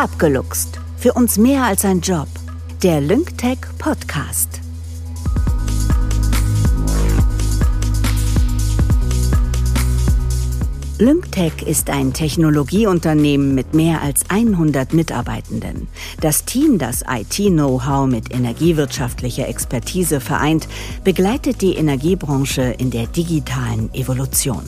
Abgeluchst. Für uns mehr als ein Job. Der LyncTech Podcast. LyncTech ist ein Technologieunternehmen mit mehr als 100 Mitarbeitenden. Das Team, das IT-Know-how mit energiewirtschaftlicher Expertise vereint, begleitet die Energiebranche in der digitalen Evolution.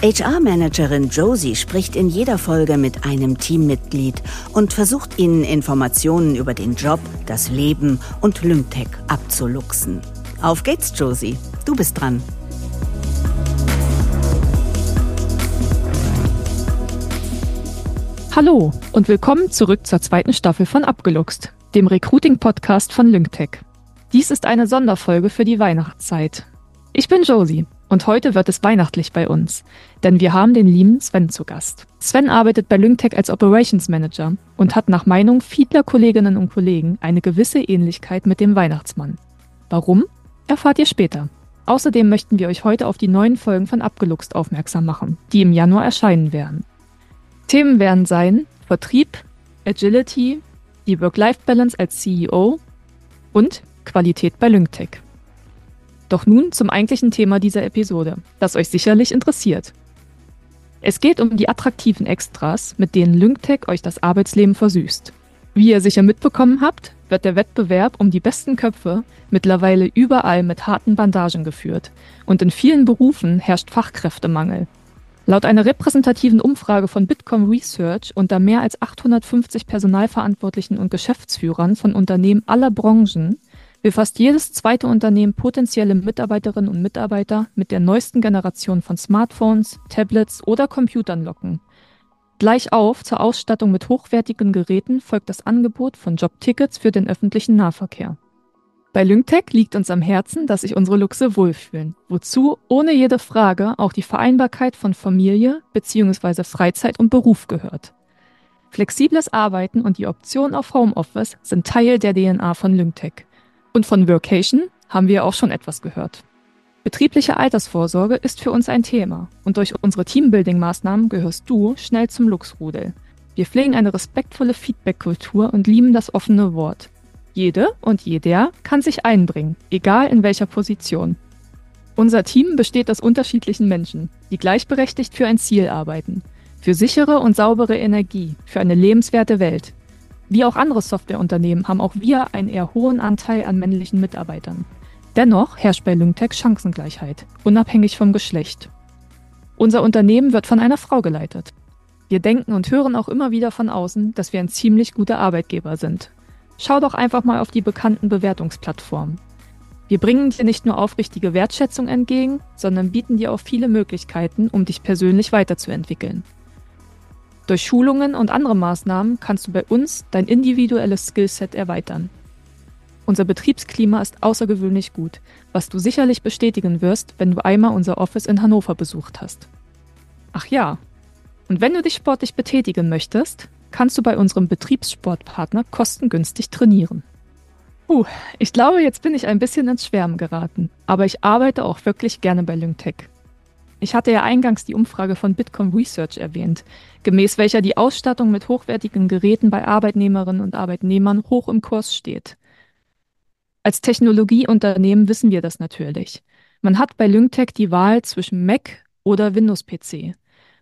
HR-Managerin Josie spricht in jeder Folge mit einem Teammitglied und versucht ihnen Informationen über den Job, das Leben und LyncTech abzuluxen. Auf geht's, Josie. Du bist dran. Hallo und willkommen zurück zur zweiten Staffel von Abgeluchst, dem Recruiting-Podcast von LyncTech. Dies ist eine Sonderfolge für die Weihnachtszeit. Ich bin Josie und heute wird es weihnachtlich bei uns, denn wir haben den lieben Sven zu Gast. Sven arbeitet bei LyncTech als Operations Manager und hat nach Meinung vieler Kolleginnen und Kollegen eine gewisse Ähnlichkeit mit dem Weihnachtsmann. Warum? Erfahrt ihr später. Außerdem möchten wir euch heute auf die neuen Folgen von Abgeluchst aufmerksam machen, die im Januar erscheinen werden. Themen werden sein Vertrieb, Agility, die Work-Life-Balance als CEO und Qualität bei LyncTech. Doch nun zum eigentlichen Thema dieser Episode, das euch sicherlich interessiert. Es geht um die attraktiven Extras, mit denen LyncTech euch das Arbeitsleben versüßt. Wie ihr sicher mitbekommen habt, wird der Wettbewerb um die besten Köpfe mittlerweile überall mit harten Bandagen geführt und in vielen Berufen herrscht Fachkräftemangel. Laut einer repräsentativen Umfrage von Bitkom Research unter mehr als 850 Personalverantwortlichen und Geschäftsführern von Unternehmen aller Branchen will fast jedes zweite Unternehmen potenzielle Mitarbeiterinnen und Mitarbeiter mit der neuesten Generation von Smartphones, Tablets oder Computern locken. Gleich auf zur Ausstattung mit hochwertigen Geräten folgt das Angebot von Jobtickets für den öffentlichen Nahverkehr. Bei LyncTech liegt uns am Herzen, dass sich unsere Luchse wohlfühlen, wozu ohne jede Frage auch die Vereinbarkeit von Familie bzw. Freizeit und Beruf gehört. Flexibles Arbeiten und die Option auf Homeoffice sind Teil der DNA von LyncTech. Und von Workation haben wir auch schon etwas gehört. Betriebliche Altersvorsorge ist für uns ein Thema und durch unsere Teambuilding-Maßnahmen gehörst du schnell zum Luchsrudel. Wir pflegen eine respektvolle Feedback-Kultur und lieben das offene Wort. Jede und jeder kann sich einbringen, egal in welcher Position. Unser Team besteht aus unterschiedlichen Menschen, die gleichberechtigt für ein Ziel arbeiten, für sichere und saubere Energie, für eine lebenswerte Welt. Wie auch andere Softwareunternehmen haben auch wir einen eher hohen Anteil an männlichen Mitarbeitern. Dennoch herrscht bei Lyngtech Chancengleichheit, unabhängig vom Geschlecht. Unser Unternehmen wird von einer Frau geleitet. Wir denken und hören auch immer wieder von außen, dass wir ein ziemlich guter Arbeitgeber sind, Schau doch einfach mal auf die bekannten Bewertungsplattformen. Wir bringen dir nicht nur aufrichtige Wertschätzung entgegen, sondern bieten dir auch viele Möglichkeiten, um dich persönlich weiterzuentwickeln. Durch Schulungen und andere Maßnahmen kannst du bei uns dein individuelles Skillset erweitern. Unser Betriebsklima ist außergewöhnlich gut, was du sicherlich bestätigen wirst, wenn du einmal unser Office in Hannover besucht hast. Ach ja, und wenn du dich sportlich betätigen möchtest, kannst du bei unserem Betriebssportpartner kostengünstig trainieren. Uh, ich glaube, jetzt bin ich ein bisschen ins Schwärmen geraten, aber ich arbeite auch wirklich gerne bei LyncTech. Ich hatte ja eingangs die Umfrage von Bitkom Research erwähnt, gemäß welcher die Ausstattung mit hochwertigen Geräten bei Arbeitnehmerinnen und Arbeitnehmern hoch im Kurs steht. Als Technologieunternehmen wissen wir das natürlich. Man hat bei LyncTech die Wahl zwischen Mac oder Windows-PC.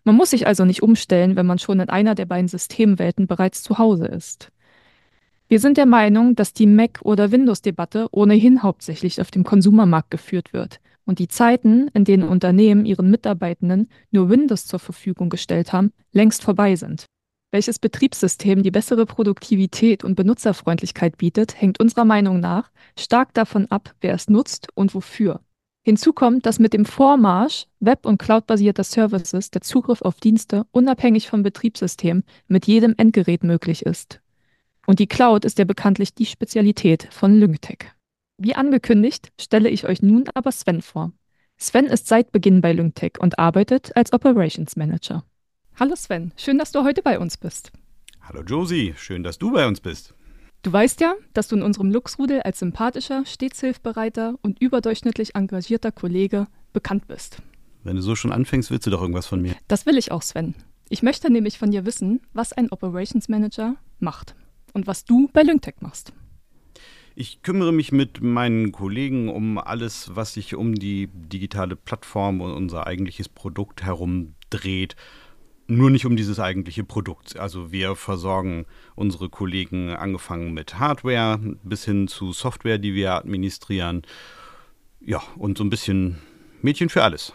Man muss sich also nicht umstellen, wenn man schon in einer der beiden Systemwelten bereits zu Hause ist. Wir sind der Meinung, dass die Mac- oder Windows-Debatte ohnehin hauptsächlich auf dem Konsumermarkt geführt wird und die Zeiten, in denen Unternehmen ihren Mitarbeitenden nur Windows zur Verfügung gestellt haben, längst vorbei sind. Welches Betriebssystem die bessere Produktivität und Benutzerfreundlichkeit bietet, hängt unserer Meinung nach stark davon ab, wer es nutzt und wofür. Hinzu kommt, dass mit dem Vormarsch web- und cloudbasierter Services der Zugriff auf Dienste unabhängig vom Betriebssystem mit jedem Endgerät möglich ist. Und die Cloud ist ja bekanntlich die Spezialität von LyncTech. Wie angekündigt, stelle ich euch nun aber Sven vor. Sven ist seit Beginn bei LyncTech und arbeitet als Operations Manager. Hallo Sven, schön, dass du heute bei uns bist. Hallo Josie, schön, dass du bei uns bist. Du weißt ja, dass du in unserem Luchsrudel als sympathischer, stets hilfbereiter und überdurchschnittlich engagierter Kollege bekannt bist. Wenn du so schon anfängst, willst du doch irgendwas von mir. Das will ich auch, Sven. Ich möchte nämlich von dir wissen, was ein Operations Manager macht und was du bei Lyngtech machst. Ich kümmere mich mit meinen Kollegen um alles, was sich um die digitale Plattform und unser eigentliches Produkt herum dreht. Nur nicht um dieses eigentliche Produkt. Also wir versorgen unsere Kollegen angefangen mit Hardware bis hin zu Software, die wir administrieren. Ja, und so ein bisschen Mädchen für alles.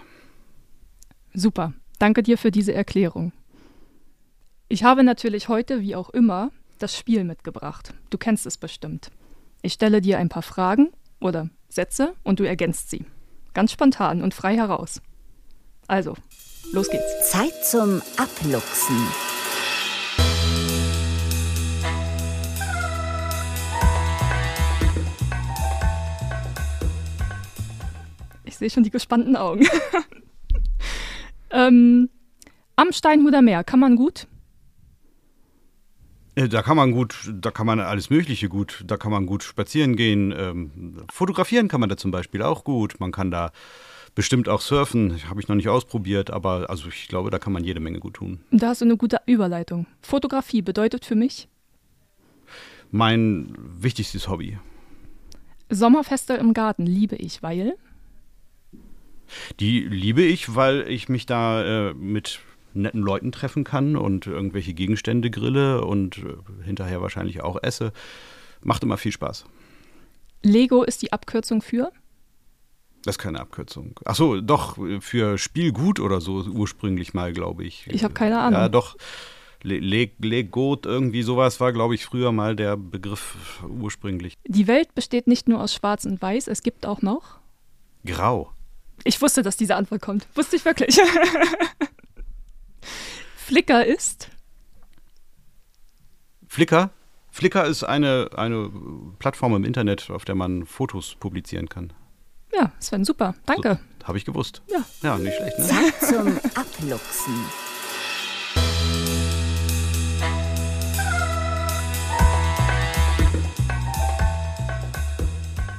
Super. Danke dir für diese Erklärung. Ich habe natürlich heute, wie auch immer, das Spiel mitgebracht. Du kennst es bestimmt. Ich stelle dir ein paar Fragen oder Sätze und du ergänzt sie. Ganz spontan und frei heraus. Also, los geht's. Zeit zum Abluchsen. Ich sehe schon die gespannten Augen. ähm, am Steinhuder Meer kann man gut da kann man gut, da kann man alles Mögliche gut, da kann man gut spazieren gehen. Ähm, fotografieren kann man da zum Beispiel auch gut. Man kann da bestimmt auch surfen. Habe ich noch nicht ausprobiert, aber also ich glaube, da kann man jede Menge gut tun. Da hast du eine gute Überleitung. Fotografie bedeutet für mich? Mein wichtigstes Hobby. Sommerfeste im Garten liebe ich, weil? Die liebe ich, weil ich mich da äh, mit netten Leuten treffen kann und irgendwelche Gegenstände grille und äh, hinterher wahrscheinlich auch esse. Macht immer viel Spaß. Lego ist die Abkürzung für? Das ist keine Abkürzung. Achso, doch, für Spielgut oder so ursprünglich mal, glaube ich. Ich habe keine Ahnung. Ja, doch. Lego, irgendwie sowas war, glaube ich, früher mal der Begriff ursprünglich. Die Welt besteht nicht nur aus Schwarz und Weiß, es gibt auch noch. Grau. Ich wusste, dass diese Antwort kommt. Wusste ich wirklich. Flickr ist? Flickr? Flickr ist eine, eine Plattform im Internet, auf der man Fotos publizieren kann. Ja, Sven, super. Danke. So, Habe ich gewusst. Ja. Ja, nicht schlecht, ne? Zeit zum Abluchsen.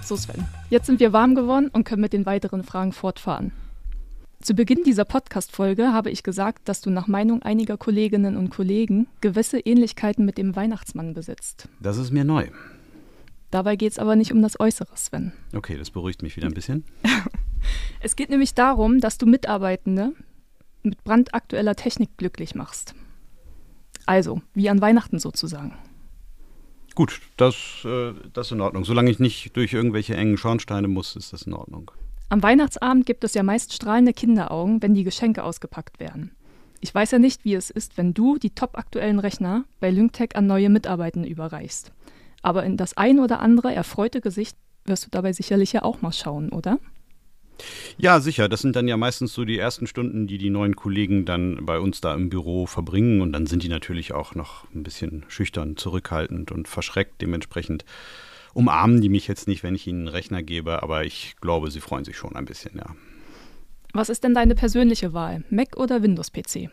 So, Sven. Jetzt sind wir warm geworden und können mit den weiteren Fragen fortfahren. Zu Beginn dieser Podcast-Folge habe ich gesagt, dass du nach Meinung einiger Kolleginnen und Kollegen gewisse Ähnlichkeiten mit dem Weihnachtsmann besitzt. Das ist mir neu. Dabei geht es aber nicht um das Äußere, Sven. Okay, das beruhigt mich wieder ein bisschen. es geht nämlich darum, dass du Mitarbeitende mit brandaktueller Technik glücklich machst. Also, wie an Weihnachten sozusagen. Gut, das, äh, das ist in Ordnung. Solange ich nicht durch irgendwelche engen Schornsteine muss, ist das in Ordnung. Am Weihnachtsabend gibt es ja meist strahlende Kinderaugen, wenn die Geschenke ausgepackt werden. Ich weiß ja nicht, wie es ist, wenn du die topaktuellen Rechner bei Lyngtech an neue Mitarbeitende überreichst. Aber in das ein oder andere erfreute Gesicht wirst du dabei sicherlich ja auch mal schauen, oder? Ja, sicher. Das sind dann ja meistens so die ersten Stunden, die die neuen Kollegen dann bei uns da im Büro verbringen. Und dann sind die natürlich auch noch ein bisschen schüchtern, zurückhaltend und verschreckt. Dementsprechend umarmen die mich jetzt nicht, wenn ich ihnen einen Rechner gebe, aber ich glaube, sie freuen sich schon ein bisschen, ja. Was ist denn deine persönliche Wahl? Mac oder Windows-PC?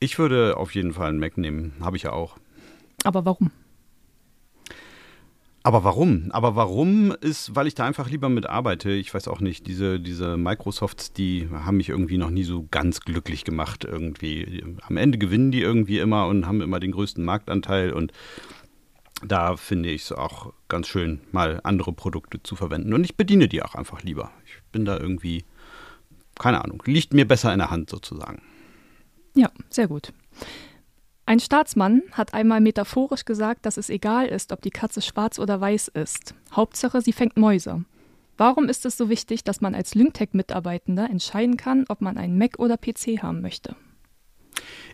Ich würde auf jeden Fall einen Mac nehmen. Habe ich ja auch. Aber warum? Aber warum? Aber warum ist, weil ich da einfach lieber mit arbeite. Ich weiß auch nicht, diese, diese Microsofts, die haben mich irgendwie noch nie so ganz glücklich gemacht irgendwie. Am Ende gewinnen die irgendwie immer und haben immer den größten Marktanteil und da finde ich es auch ganz schön, mal andere Produkte zu verwenden. Und ich bediene die auch einfach lieber. Ich bin da irgendwie, keine Ahnung, liegt mir besser in der Hand sozusagen. Ja, sehr gut. Ein Staatsmann hat einmal metaphorisch gesagt, dass es egal ist, ob die Katze schwarz oder weiß ist. Hauptsache, sie fängt Mäuse. Warum ist es so wichtig, dass man als Lyngtech-Mitarbeitender entscheiden kann, ob man einen Mac oder PC haben möchte?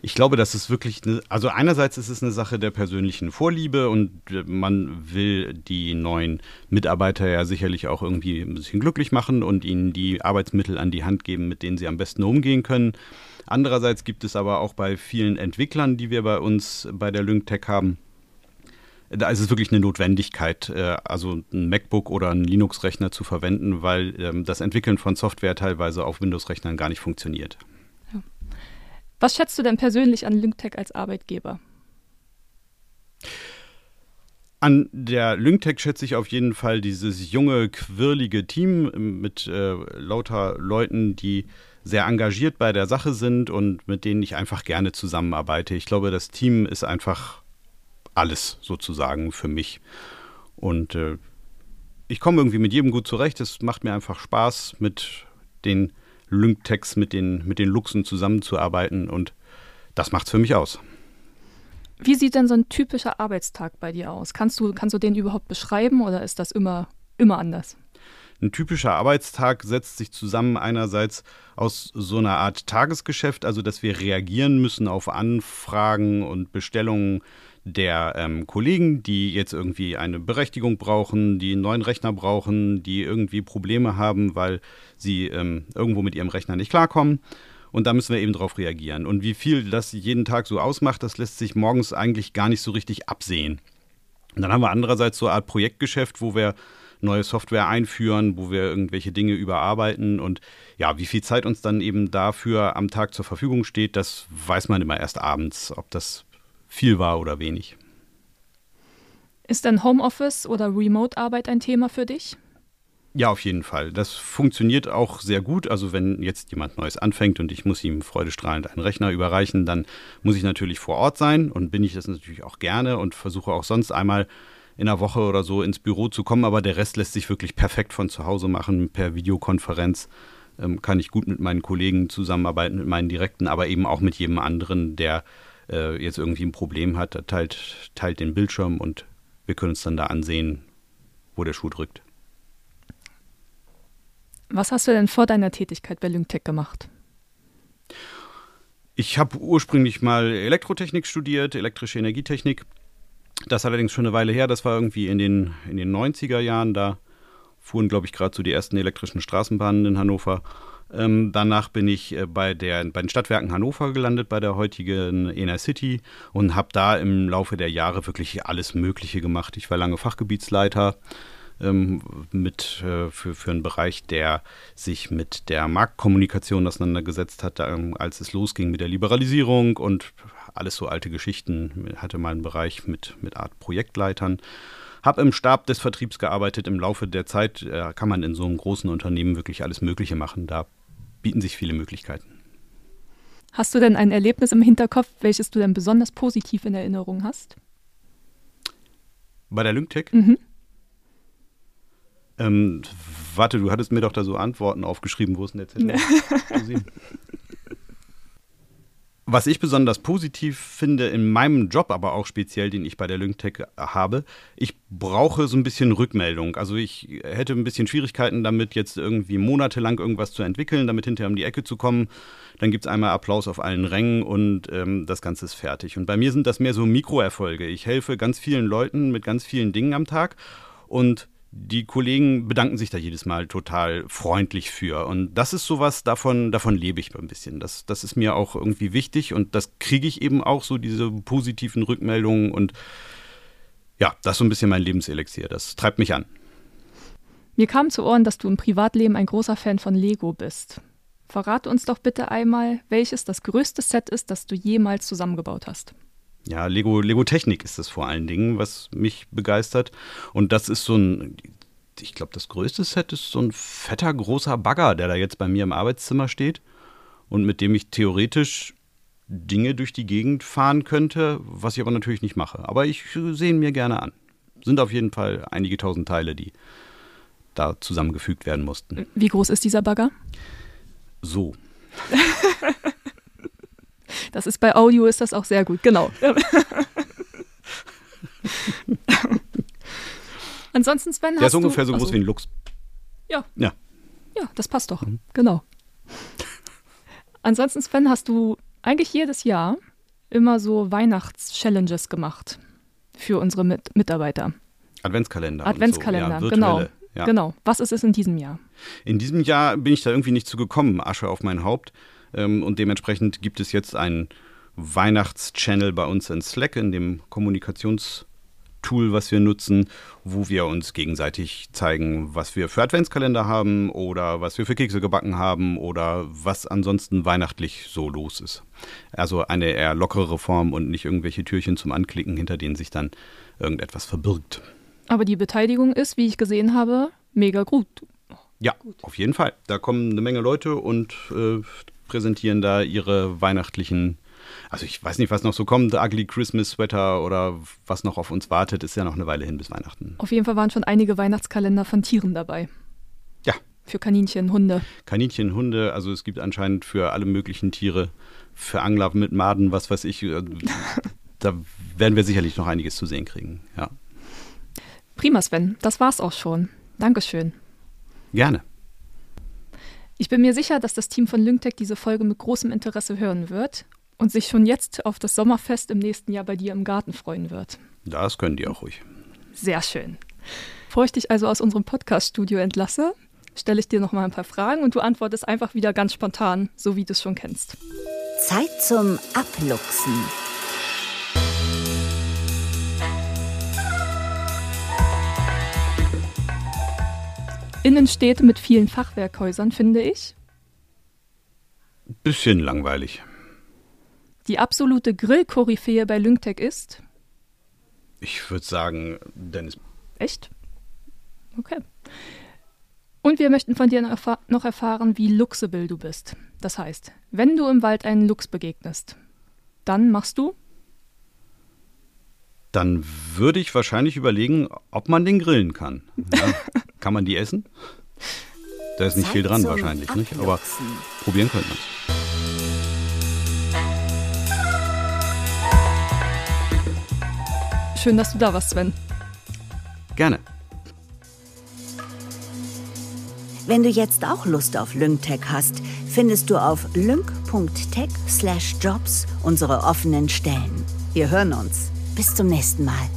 Ich glaube, das ist wirklich, eine, also einerseits ist es eine Sache der persönlichen Vorliebe und man will die neuen Mitarbeiter ja sicherlich auch irgendwie ein bisschen glücklich machen und ihnen die Arbeitsmittel an die Hand geben, mit denen sie am besten umgehen können. Andererseits gibt es aber auch bei vielen Entwicklern, die wir bei uns bei der LyncTech haben, da ist es wirklich eine Notwendigkeit, äh, also ein MacBook oder einen Linux-Rechner zu verwenden, weil ähm, das Entwickeln von Software teilweise auf Windows-Rechnern gar nicht funktioniert. Was schätzt du denn persönlich an LyncTech als Arbeitgeber? An der LyncTech schätze ich auf jeden Fall dieses junge, quirlige Team mit äh, lauter Leuten, die sehr engagiert bei der Sache sind und mit denen ich einfach gerne zusammenarbeite. Ich glaube, das Team ist einfach alles sozusagen für mich. Und äh, ich komme irgendwie mit jedem gut zurecht. Es macht mir einfach Spaß, mit den Lynctex, mit den, mit den Luxen zusammenzuarbeiten und das macht es für mich aus. Wie sieht denn so ein typischer Arbeitstag bei dir aus? Kannst du, kannst du den überhaupt beschreiben oder ist das immer, immer anders? Ein typischer Arbeitstag setzt sich zusammen einerseits aus so einer Art Tagesgeschäft, also dass wir reagieren müssen auf Anfragen und Bestellungen der ähm, Kollegen, die jetzt irgendwie eine Berechtigung brauchen, die einen neuen Rechner brauchen, die irgendwie Probleme haben, weil sie ähm, irgendwo mit ihrem Rechner nicht klarkommen. Und da müssen wir eben darauf reagieren. Und wie viel das jeden Tag so ausmacht, das lässt sich morgens eigentlich gar nicht so richtig absehen. Und dann haben wir andererseits so eine Art Projektgeschäft, wo wir neue Software einführen, wo wir irgendwelche Dinge überarbeiten. Und ja, wie viel Zeit uns dann eben dafür am Tag zur Verfügung steht, das weiß man immer erst abends, ob das viel war oder wenig. Ist denn Homeoffice oder Remote-Arbeit ein Thema für dich? Ja, auf jeden Fall. Das funktioniert auch sehr gut. Also wenn jetzt jemand Neues anfängt und ich muss ihm freudestrahlend einen Rechner überreichen, dann muss ich natürlich vor Ort sein und bin ich das natürlich auch gerne und versuche auch sonst einmal in der Woche oder so ins Büro zu kommen. Aber der Rest lässt sich wirklich perfekt von zu Hause machen. Per Videokonferenz ähm, kann ich gut mit meinen Kollegen zusammenarbeiten, mit meinen Direkten, aber eben auch mit jedem anderen, der äh, jetzt irgendwie ein Problem hat, teilt, teilt den Bildschirm und wir können uns dann da ansehen, wo der Schuh drückt. Was hast du denn vor deiner Tätigkeit bei Lyngtech gemacht? Ich habe ursprünglich mal Elektrotechnik studiert, elektrische Energietechnik. Das allerdings schon eine Weile her, das war irgendwie in den, in den 90er Jahren. Da fuhren, glaube ich, gerade so die ersten elektrischen Straßenbahnen in Hannover. Ähm, danach bin ich äh, bei, der, bei den Stadtwerken Hannover gelandet, bei der heutigen Inner City und habe da im Laufe der Jahre wirklich alles Mögliche gemacht. Ich war lange Fachgebietsleiter ähm, mit, äh, für, für einen Bereich, der sich mit der Marktkommunikation auseinandergesetzt hat, ähm, als es losging mit der Liberalisierung und alles so alte Geschichten. Ich hatte mal einen Bereich mit, mit Art Projektleitern habe im Stab des Vertriebs gearbeitet. Im Laufe der Zeit äh, kann man in so einem großen Unternehmen wirklich alles Mögliche machen. Da bieten sich viele Möglichkeiten. Hast du denn ein Erlebnis im Hinterkopf, welches du dann besonders positiv in Erinnerung hast? Bei der Lyngtech? Mhm. Ähm, warte, du hattest mir doch da so Antworten aufgeschrieben. Wo ist denn der Zettel? Was ich besonders positiv finde in meinem Job, aber auch speziell, den ich bei der Lyngtech habe, ich brauche so ein bisschen Rückmeldung. Also ich hätte ein bisschen Schwierigkeiten damit, jetzt irgendwie monatelang irgendwas zu entwickeln, damit hinterher um die Ecke zu kommen. Dann gibt es einmal Applaus auf allen Rängen und ähm, das Ganze ist fertig. Und bei mir sind das mehr so Mikroerfolge. Ich helfe ganz vielen Leuten mit ganz vielen Dingen am Tag und die Kollegen bedanken sich da jedes Mal total freundlich für. Und das ist sowas, davon, davon lebe ich ein bisschen. Das, das ist mir auch irgendwie wichtig und das kriege ich eben auch so, diese positiven Rückmeldungen. Und ja, das ist so ein bisschen mein Lebenselixier. Das treibt mich an. Mir kam zu Ohren, dass du im Privatleben ein großer Fan von Lego bist. Verrate uns doch bitte einmal, welches das größte Set ist, das du jemals zusammengebaut hast. Ja, Lego, Lego Technik ist es vor allen Dingen, was mich begeistert. Und das ist so ein, ich glaube, das größte Set ist so ein fetter, großer Bagger, der da jetzt bei mir im Arbeitszimmer steht und mit dem ich theoretisch Dinge durch die Gegend fahren könnte, was ich aber natürlich nicht mache. Aber ich sehe ihn mir gerne an. Sind auf jeden Fall einige tausend Teile, die da zusammengefügt werden mussten. Wie groß ist dieser Bagger? So. Das ist bei Audio ist das auch sehr gut, genau. Ansonsten, Sven, Der ist ungefähr so groß also, wie ein Lux. Ja. Ja. Ja, das passt doch. Mhm. Genau. Ansonsten, Sven, hast du eigentlich jedes Jahr immer so Weihnachts-Challenges gemacht für unsere Mit Mitarbeiter. Adventskalender. Adventskalender, so. ja, genau. Ja. Genau. Was ist es in diesem Jahr? In diesem Jahr bin ich da irgendwie nicht zu gekommen, Asche auf mein Haupt. Ähm, und dementsprechend gibt es jetzt einen Weihnachtschannel bei uns in Slack, in dem Kommunikationstool, was wir nutzen, wo wir uns gegenseitig zeigen, was wir für Adventskalender haben oder was wir für Kekse gebacken haben oder was ansonsten weihnachtlich so los ist. Also eine eher lockere Form und nicht irgendwelche Türchen zum Anklicken, hinter denen sich dann irgendetwas verbirgt. Aber die Beteiligung ist, wie ich gesehen habe, mega gut. Ja, Gut. auf jeden Fall. Da kommen eine Menge Leute und äh, präsentieren da ihre weihnachtlichen also ich weiß nicht, was noch so kommt, Ugly Christmas Sweater oder was noch auf uns wartet, ist ja noch eine Weile hin bis Weihnachten. Auf jeden Fall waren schon einige Weihnachtskalender von Tieren dabei. Ja. Für Kaninchen, Hunde. Kaninchen, Hunde, also es gibt anscheinend für alle möglichen Tiere, für Angler mit Maden, was weiß ich. Äh, da werden wir sicherlich noch einiges zu sehen kriegen, ja. Prima, Sven. Das war's auch schon. Dankeschön. Gerne. Ich bin mir sicher, dass das Team von Lyngtech diese Folge mit großem Interesse hören wird und sich schon jetzt auf das Sommerfest im nächsten Jahr bei dir im Garten freuen wird. Das können die auch ruhig. Sehr schön. Bevor ich dich also aus unserem Podcast-Studio entlasse, stelle ich dir noch mal ein paar Fragen und du antwortest einfach wieder ganz spontan, so wie du es schon kennst. Zeit zum Abluchsen. Innenstädte mit vielen Fachwerkhäusern, finde ich. Bisschen langweilig. Die absolute Grill-Koryphäe bei Lyngtech ist? Ich würde sagen, Dennis. Echt? Okay. Und wir möchten von dir noch erfahren, wie luxable du bist. Das heißt, wenn du im Wald einen Luchs begegnest, dann machst du? Dann würde ich wahrscheinlich überlegen, ob man den grillen kann. Ja. Kann man die essen? Da ist nicht Zeit viel dran wahrscheinlich, nicht? Aber probieren könnte man es. Schön, dass du da warst, Sven. Gerne. Wenn du jetzt auch Lust auf LyngTech hast, findest du auf lyng.tech/jobs unsere offenen Stellen. Wir hören uns. Bis zum nächsten Mal.